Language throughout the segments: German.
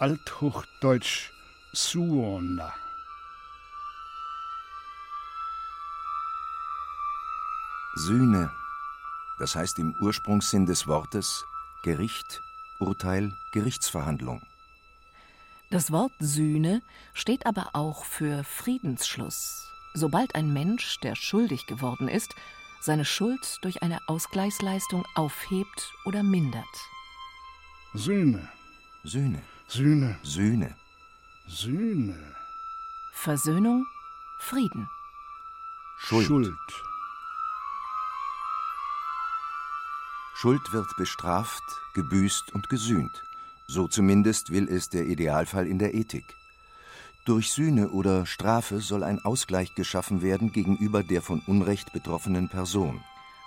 Althochdeutsch Suona. Sühne, das heißt im Ursprungssinn des Wortes Gericht, Urteil, Gerichtsverhandlung. Das Wort Sühne steht aber auch für Friedensschluss. Sobald ein Mensch, der schuldig geworden ist, seine Schuld durch eine Ausgleichsleistung aufhebt oder mindert. Sühne, Sühne, Sühne, Sühne, Sühne, Versöhnung, Frieden. Schuld. Schuld. Schuld wird bestraft, gebüßt und gesühnt. So zumindest will es der Idealfall in der Ethik. Durch Sühne oder Strafe soll ein Ausgleich geschaffen werden gegenüber der von Unrecht betroffenen Person.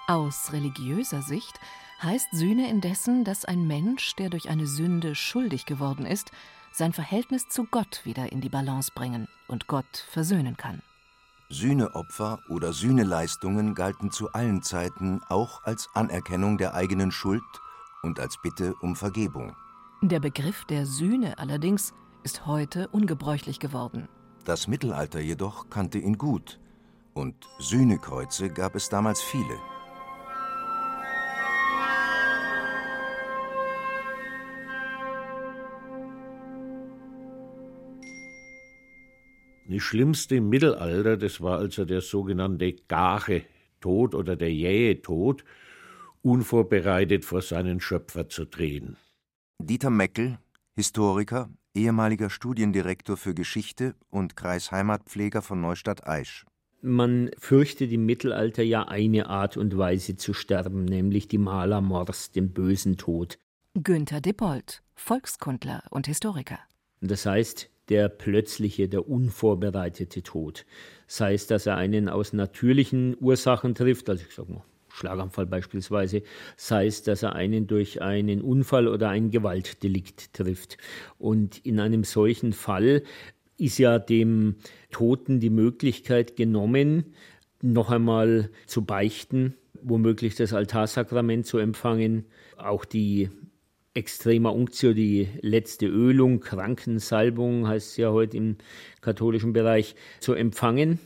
Aus religiöser Sicht heißt Sühne indessen, dass ein Mensch, der durch eine Sünde schuldig geworden ist, sein Verhältnis zu Gott wieder in die Balance bringen und Gott versöhnen kann. Sühneopfer oder Sühneleistungen galten zu allen Zeiten auch als Anerkennung der eigenen Schuld und als Bitte um Vergebung. Der Begriff der Sühne allerdings ist heute ungebräuchlich geworden. Das Mittelalter jedoch kannte ihn gut, und Sühnekreuze gab es damals viele. Das Schlimmste im Mittelalter, das war also der sogenannte Gache Tod oder der jähe Tod, unvorbereitet vor seinen Schöpfer zu treten. Dieter Meckel, Historiker, ehemaliger Studiendirektor für Geschichte und Kreisheimatpfleger von Neustadt-Aisch. Man fürchtet im Mittelalter ja eine Art und Weise zu sterben, nämlich die Malermors, den bösen Tod. Günther Dippold, Volkskundler und Historiker. Das heißt, der plötzliche, der unvorbereitete Tod. Sei es, dass er einen aus natürlichen Ursachen trifft, also ich sag mal, Schlaganfall beispielsweise, sei es, dass er einen durch einen Unfall oder ein Gewaltdelikt trifft. Und in einem solchen Fall ist ja dem Toten die Möglichkeit genommen, noch einmal zu beichten, womöglich das Altarsakrament zu empfangen, auch die Extrema Unctio, die letzte Ölung, Krankensalbung heißt es ja heute im katholischen Bereich, zu empfangen.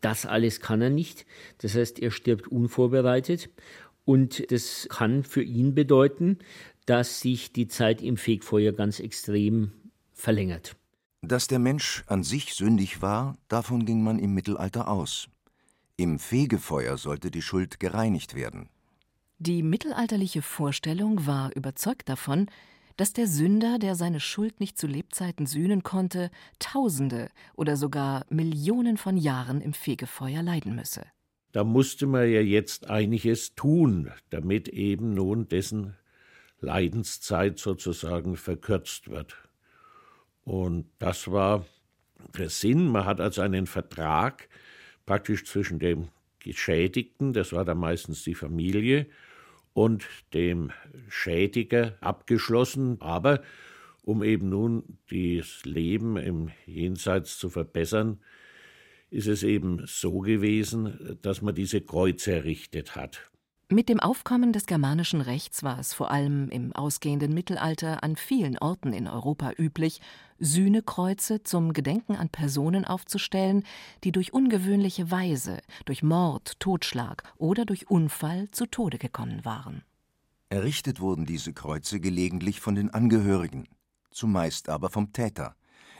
Das alles kann er nicht. Das heißt, er stirbt unvorbereitet. Und das kann für ihn bedeuten, dass sich die Zeit im Fegfeuer ganz extrem verlängert. Dass der Mensch an sich sündig war, davon ging man im Mittelalter aus. Im Fegefeuer sollte die Schuld gereinigt werden. Die mittelalterliche Vorstellung war überzeugt davon, dass der Sünder, der seine Schuld nicht zu Lebzeiten sühnen konnte, Tausende oder sogar Millionen von Jahren im Fegefeuer leiden müsse. Da musste man ja jetzt einiges tun, damit eben nun dessen Leidenszeit sozusagen verkürzt wird. Und das war der Sinn. Man hat also einen Vertrag praktisch zwischen dem Geschädigten, das war dann meistens die Familie, und dem Schädiger abgeschlossen. Aber um eben nun das Leben im Jenseits zu verbessern, ist es eben so gewesen, dass man diese Kreuze errichtet hat. Mit dem Aufkommen des germanischen Rechts war es vor allem im ausgehenden Mittelalter an vielen Orten in Europa üblich, Sühnekreuze zum Gedenken an Personen aufzustellen, die durch ungewöhnliche Weise, durch Mord, Totschlag oder durch Unfall zu Tode gekommen waren. Errichtet wurden diese Kreuze gelegentlich von den Angehörigen, zumeist aber vom Täter,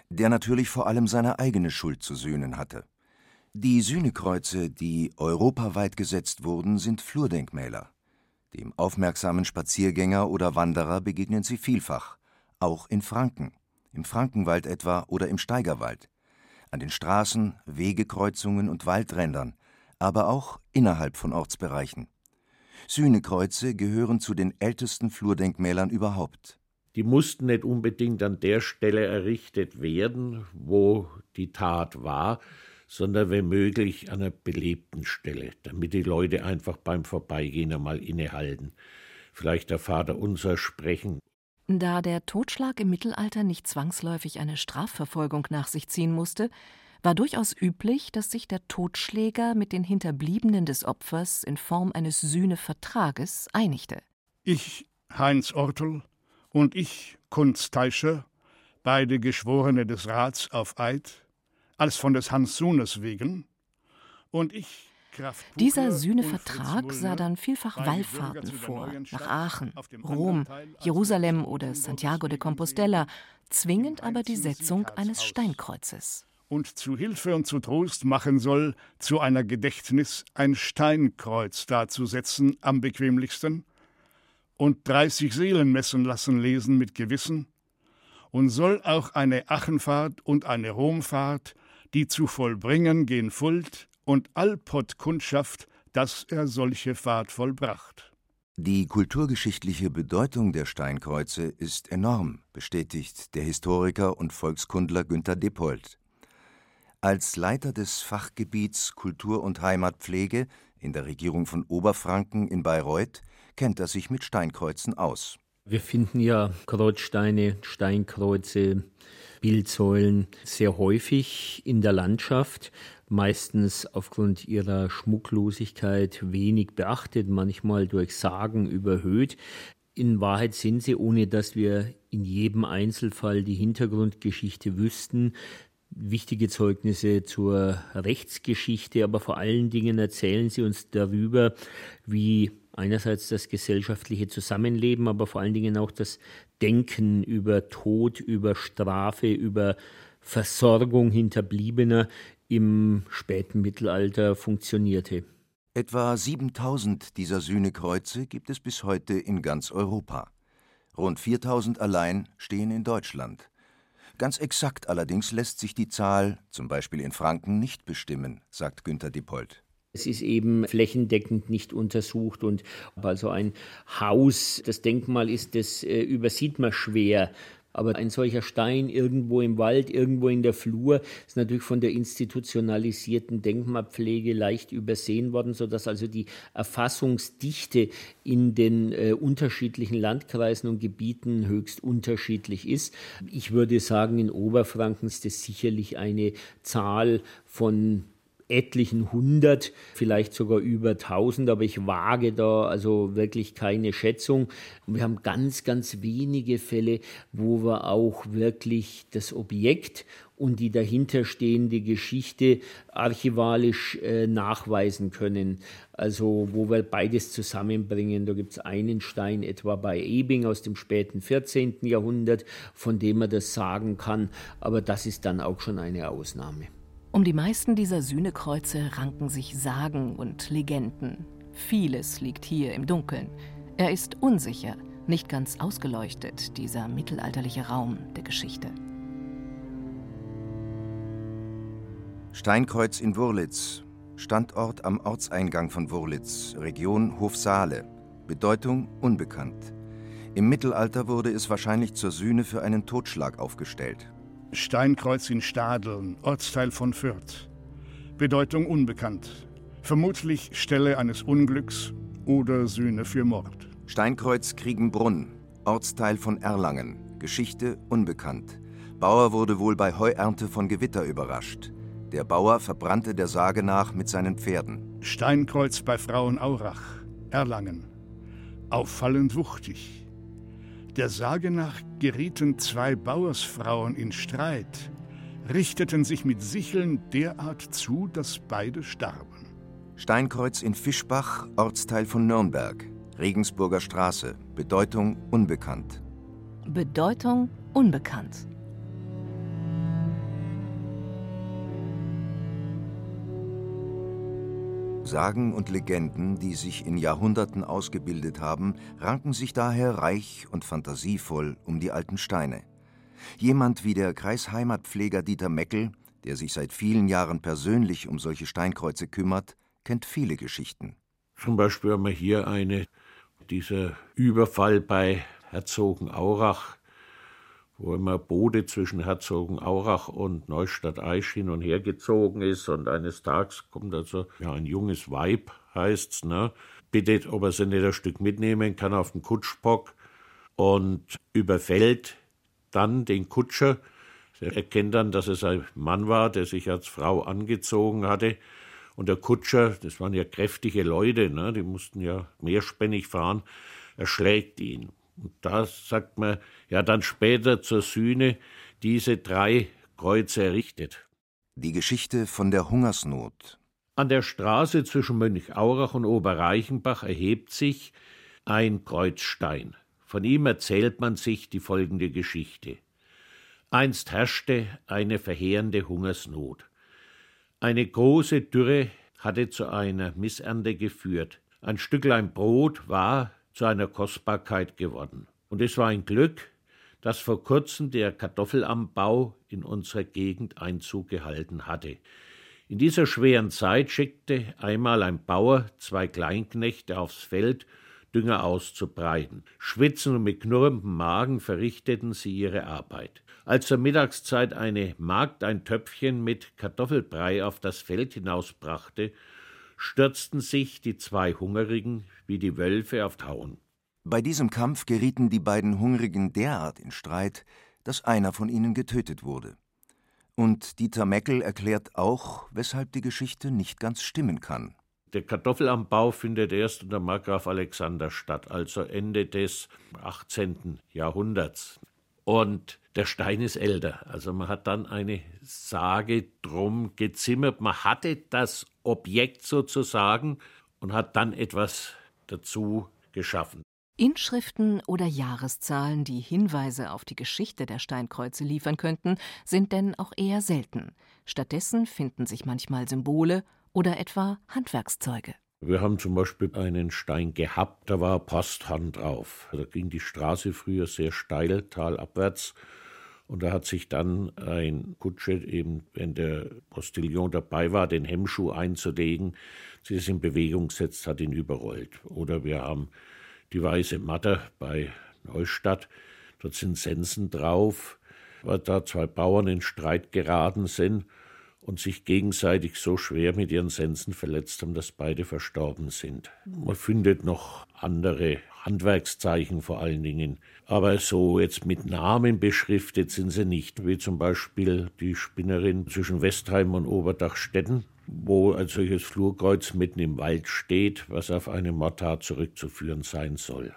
der natürlich vor allem seine eigene Schuld zu sühnen hatte. Die Sühnekreuze, die europaweit gesetzt wurden, sind Flurdenkmäler. Dem aufmerksamen Spaziergänger oder Wanderer begegnen sie vielfach, auch in Franken, im Frankenwald etwa oder im Steigerwald, an den Straßen, Wegekreuzungen und Waldrändern, aber auch innerhalb von Ortsbereichen. Sühnekreuze gehören zu den ältesten Flurdenkmälern überhaupt. Die mussten nicht unbedingt an der Stelle errichtet werden, wo die Tat war, sondern wenn möglich an einer belebten Stelle, damit die Leute einfach beim Vorbeigehen einmal innehalten. Vielleicht der Vater unser sprechen. Da der Totschlag im Mittelalter nicht zwangsläufig eine Strafverfolgung nach sich ziehen musste, war durchaus üblich, dass sich der Totschläger mit den Hinterbliebenen des Opfers in Form eines Sühnevertrages einigte. Ich, Heinz Ortel, und ich, Kunz Teischer, beide Geschworene des Rats auf Eid, als von des Hans Sohnes wegen, und ich, dieser Sühnevertrag sah dann vielfach Wallfahrten vor, nach Aachen, Rom, Jerusalem oder Santiago de Compostela, zwingend aber die Setzung eines Steinkreuzes. Und zu Hilfe und zu Trost machen soll, zu einer Gedächtnis ein Steinkreuz darzusetzen am bequemlichsten, und dreißig Seelen messen lassen lesen mit Gewissen, und soll auch eine Achenfahrt und eine Romfahrt, die zu vollbringen gen Fuld und allpott Kundschaft, dass er solche Fahrt vollbracht. Die kulturgeschichtliche Bedeutung der Steinkreuze ist enorm, bestätigt der Historiker und Volkskundler Günter Dippold. Als Leiter des Fachgebiets Kultur und Heimatpflege in der Regierung von Oberfranken in Bayreuth kennt er sich mit Steinkreuzen aus. Wir finden ja Kreuzsteine, Steinkreuze, Bildsäulen sehr häufig in der Landschaft, meistens aufgrund ihrer Schmucklosigkeit wenig beachtet, manchmal durch Sagen überhöht. In Wahrheit sind sie, ohne dass wir in jedem Einzelfall die Hintergrundgeschichte wüssten, wichtige Zeugnisse zur Rechtsgeschichte, aber vor allen Dingen erzählen sie uns darüber, wie einerseits das gesellschaftliche Zusammenleben, aber vor allen Dingen auch das Denken über Tod, über Strafe, über Versorgung Hinterbliebener im späten Mittelalter funktionierte. Etwa 7000 dieser Sühnekreuze gibt es bis heute in ganz Europa. Rund 4000 allein stehen in Deutschland. Ganz exakt allerdings lässt sich die Zahl, zum Beispiel in Franken, nicht bestimmen, sagt Günter Dippold. Es ist eben flächendeckend nicht untersucht und also ein Haus, das Denkmal ist, das äh, übersieht man schwer. Aber ein solcher Stein irgendwo im Wald, irgendwo in der Flur, ist natürlich von der institutionalisierten Denkmalpflege leicht übersehen worden, sodass also die Erfassungsdichte in den äh, unterschiedlichen Landkreisen und Gebieten höchst unterschiedlich ist. Ich würde sagen, in Oberfranken ist es sicherlich eine Zahl von etlichen hundert, vielleicht sogar über tausend, aber ich wage da also wirklich keine Schätzung. Wir haben ganz, ganz wenige Fälle, wo wir auch wirklich das Objekt und die dahinterstehende Geschichte archivalisch äh, nachweisen können. Also wo wir beides zusammenbringen. Da gibt es einen Stein etwa bei Ebing aus dem späten 14. Jahrhundert, von dem man das sagen kann, aber das ist dann auch schon eine Ausnahme. Um die meisten dieser Sühnekreuze ranken sich Sagen und Legenden. Vieles liegt hier im Dunkeln. Er ist unsicher, nicht ganz ausgeleuchtet, dieser mittelalterliche Raum der Geschichte. Steinkreuz in Wurlitz, Standort am Ortseingang von Wurlitz, Region Hofsaale, Bedeutung unbekannt. Im Mittelalter wurde es wahrscheinlich zur Sühne für einen Totschlag aufgestellt. Steinkreuz in Stadeln, Ortsteil von Fürth. Bedeutung unbekannt. Vermutlich Stelle eines Unglücks oder Sühne für Mord. Steinkreuz Kriegenbrunn, Ortsteil von Erlangen. Geschichte unbekannt. Bauer wurde wohl bei Heuernte von Gewitter überrascht. Der Bauer verbrannte der Sage nach mit seinen Pferden. Steinkreuz bei Frauenaurach, Erlangen. Auffallend wuchtig. Der Sage nach gerieten zwei Bauersfrauen in Streit, richteten sich mit Sicheln derart zu, dass beide starben. Steinkreuz in Fischbach, Ortsteil von Nürnberg, Regensburger Straße, Bedeutung unbekannt. Bedeutung unbekannt. Sagen und Legenden, die sich in Jahrhunderten ausgebildet haben, ranken sich daher reich und fantasievoll um die alten Steine. Jemand wie der Kreisheimatpfleger Dieter Meckel, der sich seit vielen Jahren persönlich um solche Steinkreuze kümmert, kennt viele Geschichten. Zum Beispiel haben wir hier eine, dieser Überfall bei Herzogenaurach wo immer Bode zwischen Herzogenaurach und Neustadt-Aisch hin und her gezogen ist und eines Tages kommt also ja, ein junges Weib, heißt's, ne, bittet, ob er sie nicht ein Stück mitnehmen kann auf den Kutschbock und überfällt dann den Kutscher. Er erkennt dann, dass es ein Mann war, der sich als Frau angezogen hatte. Und der Kutscher, das waren ja kräftige Leute, ne, die mussten ja mehrspännig fahren, erschlägt ihn. Und da sagt man, ja dann später zur Sühne diese drei Kreuze errichtet. Die Geschichte von der Hungersnot. An der Straße zwischen Mönchaurach und Oberreichenbach erhebt sich ein Kreuzstein. Von ihm erzählt man sich die folgende Geschichte. Einst herrschte eine verheerende Hungersnot. Eine große Dürre hatte zu einer Missernte geführt. Ein Stücklein Brot war zu einer Kostbarkeit geworden. Und es war ein Glück, dass vor kurzem der Kartoffelanbau in unserer Gegend Einzug gehalten hatte. In dieser schweren Zeit schickte einmal ein Bauer zwei Kleinknechte aufs Feld, Dünger auszubreiten. Schwitzend und mit knurrendem Magen verrichteten sie ihre Arbeit. Als zur Mittagszeit eine Magd ein Töpfchen mit Kartoffelbrei auf das Feld hinausbrachte, stürzten sich die zwei Hungerigen wie die Wölfe auf Tauen. Bei diesem Kampf gerieten die beiden Hungrigen derart in Streit, dass einer von ihnen getötet wurde. Und Dieter Meckel erklärt auch, weshalb die Geschichte nicht ganz stimmen kann. Der Kartoffelanbau findet erst unter Markgraf Alexander statt, also Ende des 18. Jahrhunderts. Und der Stein ist älter. Also man hat dann eine Sage drum gezimmert. Man hatte das Objekt sozusagen und hat dann etwas dazu geschaffen. Inschriften oder Jahreszahlen, die Hinweise auf die Geschichte der Steinkreuze liefern könnten, sind denn auch eher selten. Stattdessen finden sich manchmal Symbole oder etwa Handwerkszeuge. Wir haben zum Beispiel einen Stein gehabt, da war Posthand drauf. Da ging die Straße früher sehr steil, talabwärts. Und da hat sich dann ein Kutscher, eben wenn der Postillon dabei war, den Hemmschuh einzulegen, sich es in Bewegung gesetzt hat, ihn überrollt. Oder wir haben die Weiße Matte bei Neustadt. Dort sind Sensen drauf, weil da zwei Bauern in Streit geraten sind und sich gegenseitig so schwer mit ihren Sensen verletzt haben, dass beide verstorben sind. Man findet noch andere Handwerkszeichen vor allen Dingen, aber so jetzt mit Namen beschriftet sind sie nicht, wie zum Beispiel die Spinnerin zwischen Westheim und Oberdachstetten, wo ein solches Flurkreuz mitten im Wald steht, was auf eine Mordtat zurückzuführen sein soll.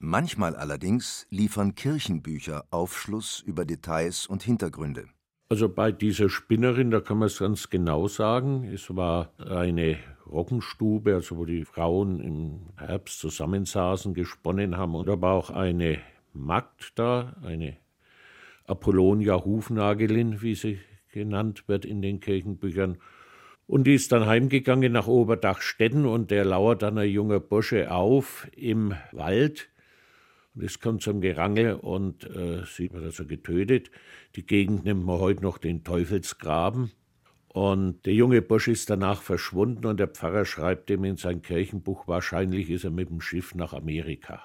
Manchmal allerdings liefern Kirchenbücher Aufschluss über Details und Hintergründe. Also bei dieser Spinnerin, da kann man es ganz genau sagen, es war eine Roggenstube, also wo die Frauen im Herbst zusammensaßen, gesponnen haben. Und da war auch eine Magd da, eine Apollonia Hufnagelin, wie sie genannt wird in den Kirchenbüchern. Und die ist dann heimgegangen nach Oberdachstetten und der lauert dann ein junger Bursche auf im Wald und es kommt zum Gerangel und äh, sie wird also getötet. Die Gegend nennt man heute noch den Teufelsgraben. Und der junge Bursch ist danach verschwunden und der Pfarrer schreibt ihm in sein Kirchenbuch, wahrscheinlich ist er mit dem Schiff nach Amerika.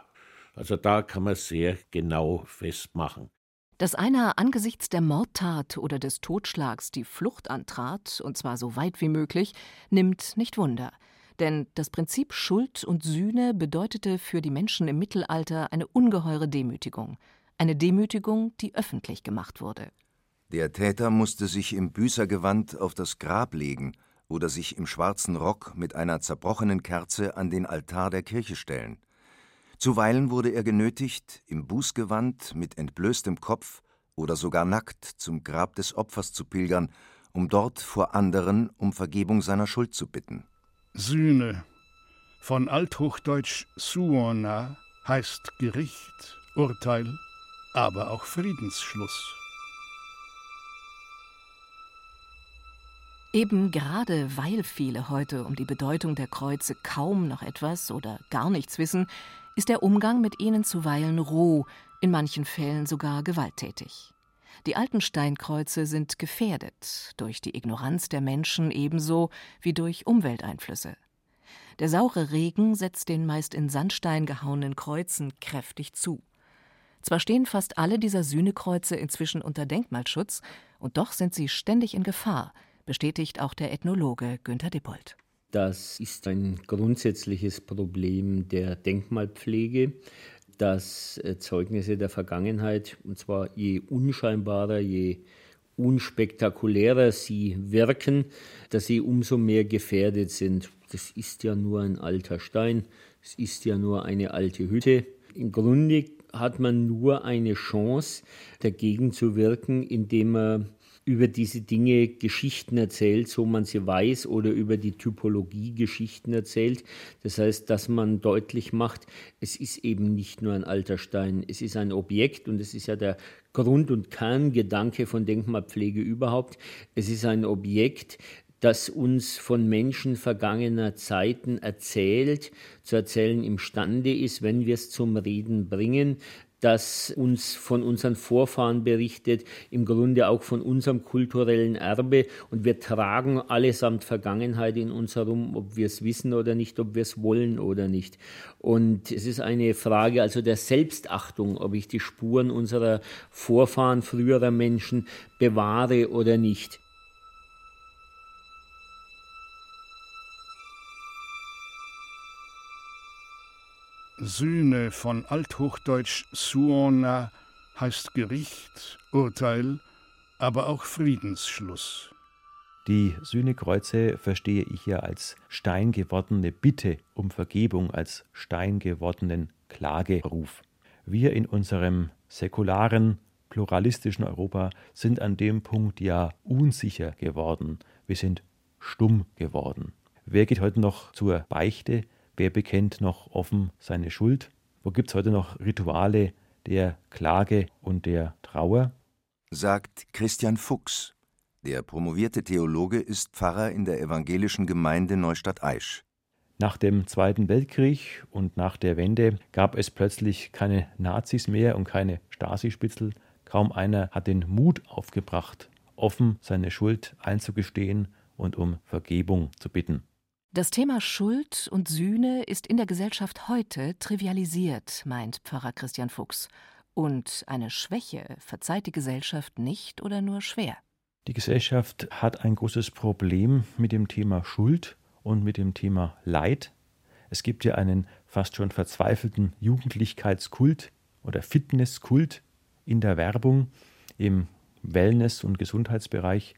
Also da kann man sehr genau festmachen. Dass einer angesichts der Mordtat oder des Totschlags die Flucht antrat, und zwar so weit wie möglich, nimmt nicht Wunder. Denn das Prinzip Schuld und Sühne bedeutete für die Menschen im Mittelalter eine ungeheure Demütigung. Eine Demütigung, die öffentlich gemacht wurde. Der Täter musste sich im Büßergewand auf das Grab legen oder sich im schwarzen Rock mit einer zerbrochenen Kerze an den Altar der Kirche stellen. Zuweilen wurde er genötigt, im Bußgewand mit entblößtem Kopf oder sogar nackt zum Grab des Opfers zu pilgern, um dort vor anderen um Vergebung seiner Schuld zu bitten. Sühne, von althochdeutsch suona, heißt Gericht, Urteil, aber auch Friedensschluss. Eben gerade weil viele heute um die Bedeutung der Kreuze kaum noch etwas oder gar nichts wissen, ist der Umgang mit ihnen zuweilen roh, in manchen Fällen sogar gewalttätig. Die alten Steinkreuze sind gefährdet, durch die Ignoranz der Menschen ebenso wie durch Umwelteinflüsse. Der saure Regen setzt den meist in Sandstein gehauenen Kreuzen kräftig zu. Zwar stehen fast alle dieser Sühnekreuze inzwischen unter Denkmalschutz, und doch sind sie ständig in Gefahr, bestätigt auch der Ethnologe Günter Dippold. Das ist ein grundsätzliches Problem der Denkmalpflege, dass äh, Zeugnisse der Vergangenheit, und zwar je unscheinbarer, je unspektakulärer sie wirken, dass sie umso mehr gefährdet sind. Das ist ja nur ein alter Stein, es ist ja nur eine alte Hütte. Im Grunde hat man nur eine Chance, dagegen zu wirken, indem man über diese Dinge Geschichten erzählt, so man sie weiß, oder über die Typologie Geschichten erzählt. Das heißt, dass man deutlich macht, es ist eben nicht nur ein alter Stein, es ist ein Objekt und es ist ja der Grund- und Kerngedanke von Denkmalpflege überhaupt. Es ist ein Objekt, das uns von Menschen vergangener Zeiten erzählt, zu erzählen imstande ist, wenn wir es zum Reden bringen, das uns von unseren Vorfahren berichtet, im Grunde auch von unserem kulturellen Erbe. Und wir tragen allesamt Vergangenheit in uns herum, ob wir es wissen oder nicht, ob wir es wollen oder nicht. Und es ist eine Frage also der Selbstachtung, ob ich die Spuren unserer Vorfahren, früherer Menschen bewahre oder nicht. Sühne von althochdeutsch suona heißt Gericht, Urteil, aber auch Friedensschluss. Die Sühnekreuze verstehe ich ja als steingewordene Bitte um Vergebung, als steingewordenen Klageruf. Wir in unserem säkularen, pluralistischen Europa sind an dem Punkt ja unsicher geworden. Wir sind stumm geworden. Wer geht heute noch zur Beichte? Wer bekennt noch offen seine Schuld? Wo gibt es heute noch Rituale der Klage und der Trauer? Sagt Christian Fuchs. Der promovierte Theologe ist Pfarrer in der evangelischen Gemeinde Neustadt-Aisch. Nach dem Zweiten Weltkrieg und nach der Wende gab es plötzlich keine Nazis mehr und keine Stasi-Spitzel. Kaum einer hat den Mut aufgebracht, offen seine Schuld einzugestehen und um Vergebung zu bitten. Das Thema Schuld und Sühne ist in der Gesellschaft heute trivialisiert, meint Pfarrer Christian Fuchs. Und eine Schwäche verzeiht die Gesellschaft nicht oder nur schwer. Die Gesellschaft hat ein großes Problem mit dem Thema Schuld und mit dem Thema Leid. Es gibt ja einen fast schon verzweifelten Jugendlichkeitskult oder Fitnesskult in der Werbung, im Wellness- und Gesundheitsbereich.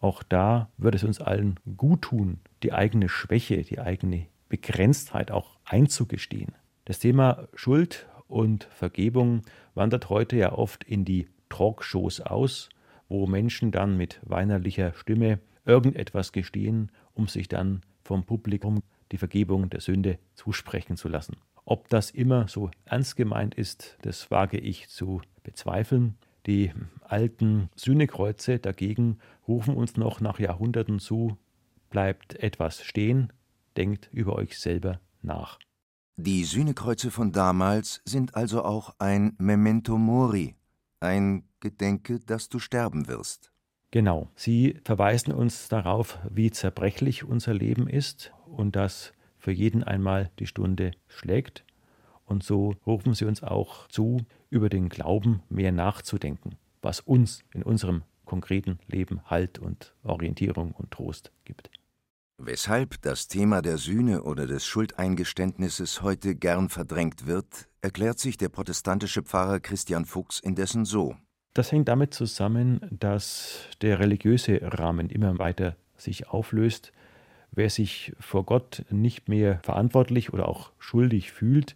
Auch da würde es uns allen gut tun, die eigene Schwäche, die eigene Begrenztheit auch einzugestehen. Das Thema Schuld und Vergebung wandert heute ja oft in die Talkshows aus, wo Menschen dann mit weinerlicher Stimme irgendetwas gestehen, um sich dann vom Publikum die Vergebung der Sünde zusprechen zu lassen. Ob das immer so ernst gemeint ist, das wage ich zu bezweifeln. Die alten Sühnekreuze dagegen rufen uns noch nach Jahrhunderten zu, bleibt etwas stehen, denkt über euch selber nach. Die Sühnekreuze von damals sind also auch ein Memento Mori, ein Gedenke, dass du sterben wirst. Genau, sie verweisen uns darauf, wie zerbrechlich unser Leben ist und dass für jeden einmal die Stunde schlägt. Und so rufen sie uns auch zu, über den Glauben mehr nachzudenken, was uns in unserem konkreten Leben Halt und Orientierung und Trost gibt. Weshalb das Thema der Sühne oder des Schuldeingeständnisses heute gern verdrängt wird, erklärt sich der protestantische Pfarrer Christian Fuchs indessen so. Das hängt damit zusammen, dass der religiöse Rahmen immer weiter sich auflöst. Wer sich vor Gott nicht mehr verantwortlich oder auch schuldig fühlt,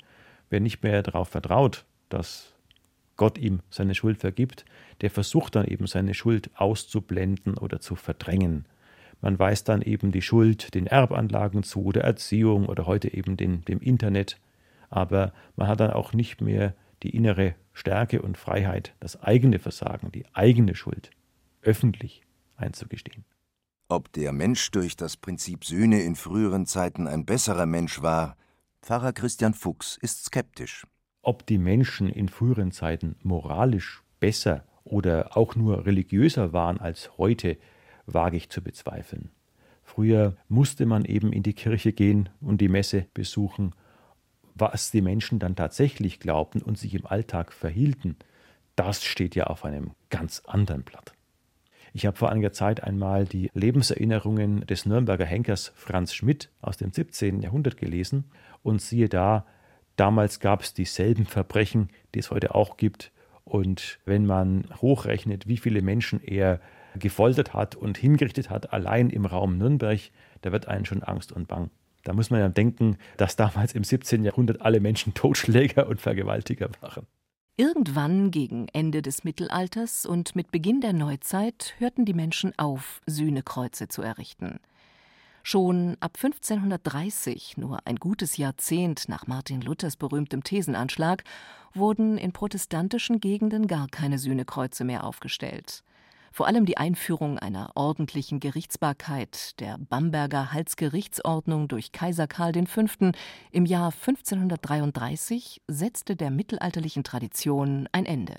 wer nicht mehr darauf vertraut, dass Gott ihm seine Schuld vergibt, der versucht dann eben seine Schuld auszublenden oder zu verdrängen. Man weist dann eben die Schuld den Erbanlagen zu, der Erziehung oder heute eben den, dem Internet. Aber man hat dann auch nicht mehr die innere Stärke und Freiheit, das eigene Versagen, die eigene Schuld öffentlich einzugestehen. Ob der Mensch durch das Prinzip Sühne in früheren Zeiten ein besserer Mensch war, Pfarrer Christian Fuchs ist skeptisch. Ob die Menschen in früheren Zeiten moralisch besser oder auch nur religiöser waren als heute, wage ich zu bezweifeln. Früher musste man eben in die Kirche gehen und die Messe besuchen. was die Menschen dann tatsächlich glaubten und sich im Alltag verhielten, das steht ja auf einem ganz anderen Blatt. Ich habe vor einiger Zeit einmal die Lebenserinnerungen des Nürnberger Henkers Franz Schmidt aus dem 17. Jahrhundert gelesen und siehe da, damals gab es dieselben Verbrechen, die es heute auch gibt. Und wenn man hochrechnet, wie viele Menschen er gefoltert hat und hingerichtet hat, allein im Raum Nürnberg, da wird einen schon Angst und Bang. Da muss man ja denken, dass damals im 17. Jahrhundert alle Menschen Totschläger und Vergewaltiger waren. Irgendwann gegen Ende des Mittelalters und mit Beginn der Neuzeit hörten die Menschen auf, Sühnekreuze zu errichten. Schon ab 1530, nur ein gutes Jahrzehnt nach Martin Luthers berühmtem Thesenanschlag, wurden in protestantischen Gegenden gar keine Sühnekreuze mehr aufgestellt. Vor allem die Einführung einer ordentlichen Gerichtsbarkeit, der Bamberger Halsgerichtsordnung durch Kaiser Karl V. im Jahr 1533 setzte der mittelalterlichen Tradition ein Ende.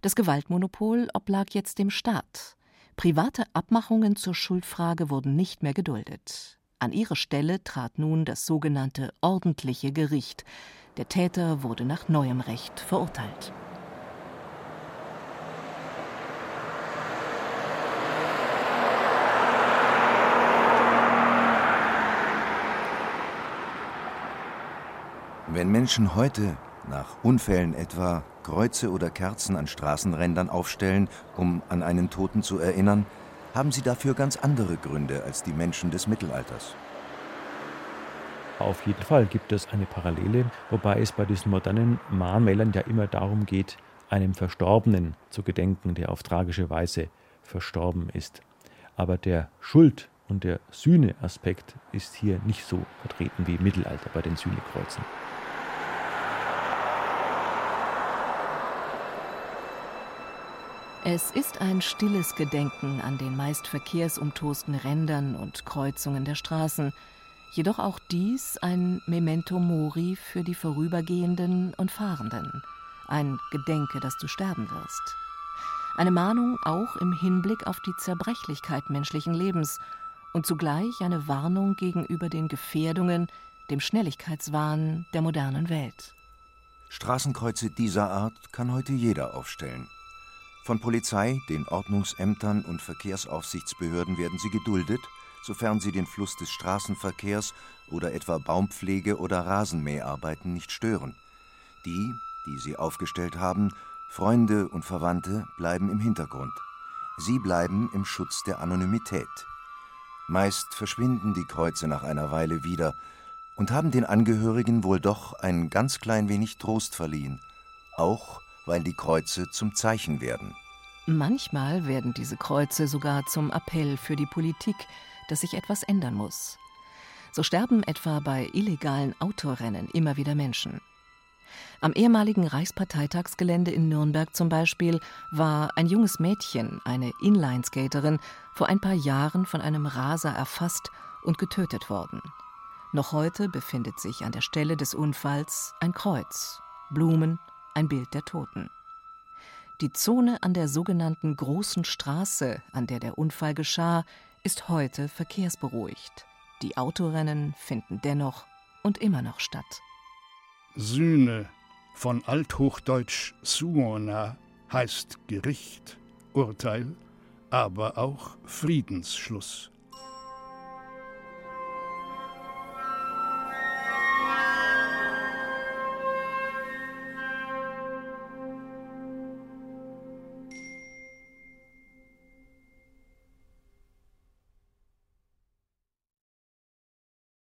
Das Gewaltmonopol oblag jetzt dem Staat. Private Abmachungen zur Schuldfrage wurden nicht mehr geduldet. An ihre Stelle trat nun das sogenannte ordentliche Gericht. Der Täter wurde nach neuem Recht verurteilt. Wenn Menschen heute, nach Unfällen etwa, Kreuze oder Kerzen an Straßenrändern aufstellen, um an einen Toten zu erinnern, haben sie dafür ganz andere Gründe als die Menschen des Mittelalters. Auf jeden Fall gibt es eine Parallele, wobei es bei diesen modernen Mahnmälern ja immer darum geht, einem Verstorbenen zu gedenken, der auf tragische Weise verstorben ist. Aber der Schuld- und der Sühne-Aspekt ist hier nicht so vertreten wie im Mittelalter bei den Sühnekreuzen. Es ist ein stilles Gedenken an den meist verkehrsumtosten Rändern und Kreuzungen der Straßen, jedoch auch dies ein Memento Mori für die Vorübergehenden und Fahrenden, ein Gedenke, dass du sterben wirst. Eine Mahnung auch im Hinblick auf die Zerbrechlichkeit menschlichen Lebens und zugleich eine Warnung gegenüber den Gefährdungen, dem Schnelligkeitswahn der modernen Welt. Straßenkreuze dieser Art kann heute jeder aufstellen. Von Polizei, den Ordnungsämtern und Verkehrsaufsichtsbehörden werden sie geduldet, sofern sie den Fluss des Straßenverkehrs oder etwa Baumpflege oder Rasenmäharbeiten nicht stören. Die, die sie aufgestellt haben, Freunde und Verwandte, bleiben im Hintergrund. Sie bleiben im Schutz der Anonymität. Meist verschwinden die Kreuze nach einer Weile wieder und haben den Angehörigen wohl doch ein ganz klein wenig Trost verliehen, auch weil die Kreuze zum Zeichen werden. Manchmal werden diese Kreuze sogar zum Appell für die Politik, dass sich etwas ändern muss. So sterben etwa bei illegalen Autorennen immer wieder Menschen. Am ehemaligen Reichsparteitagsgelände in Nürnberg zum Beispiel war ein junges Mädchen, eine Inlineskaterin, vor ein paar Jahren von einem Raser erfasst und getötet worden. Noch heute befindet sich an der Stelle des Unfalls ein Kreuz, Blumen ein Bild der Toten. Die Zone an der sogenannten Großen Straße, an der der Unfall geschah, ist heute verkehrsberuhigt. Die Autorennen finden dennoch und immer noch statt. Sühne von althochdeutsch suona heißt Gericht, Urteil, aber auch Friedensschluss.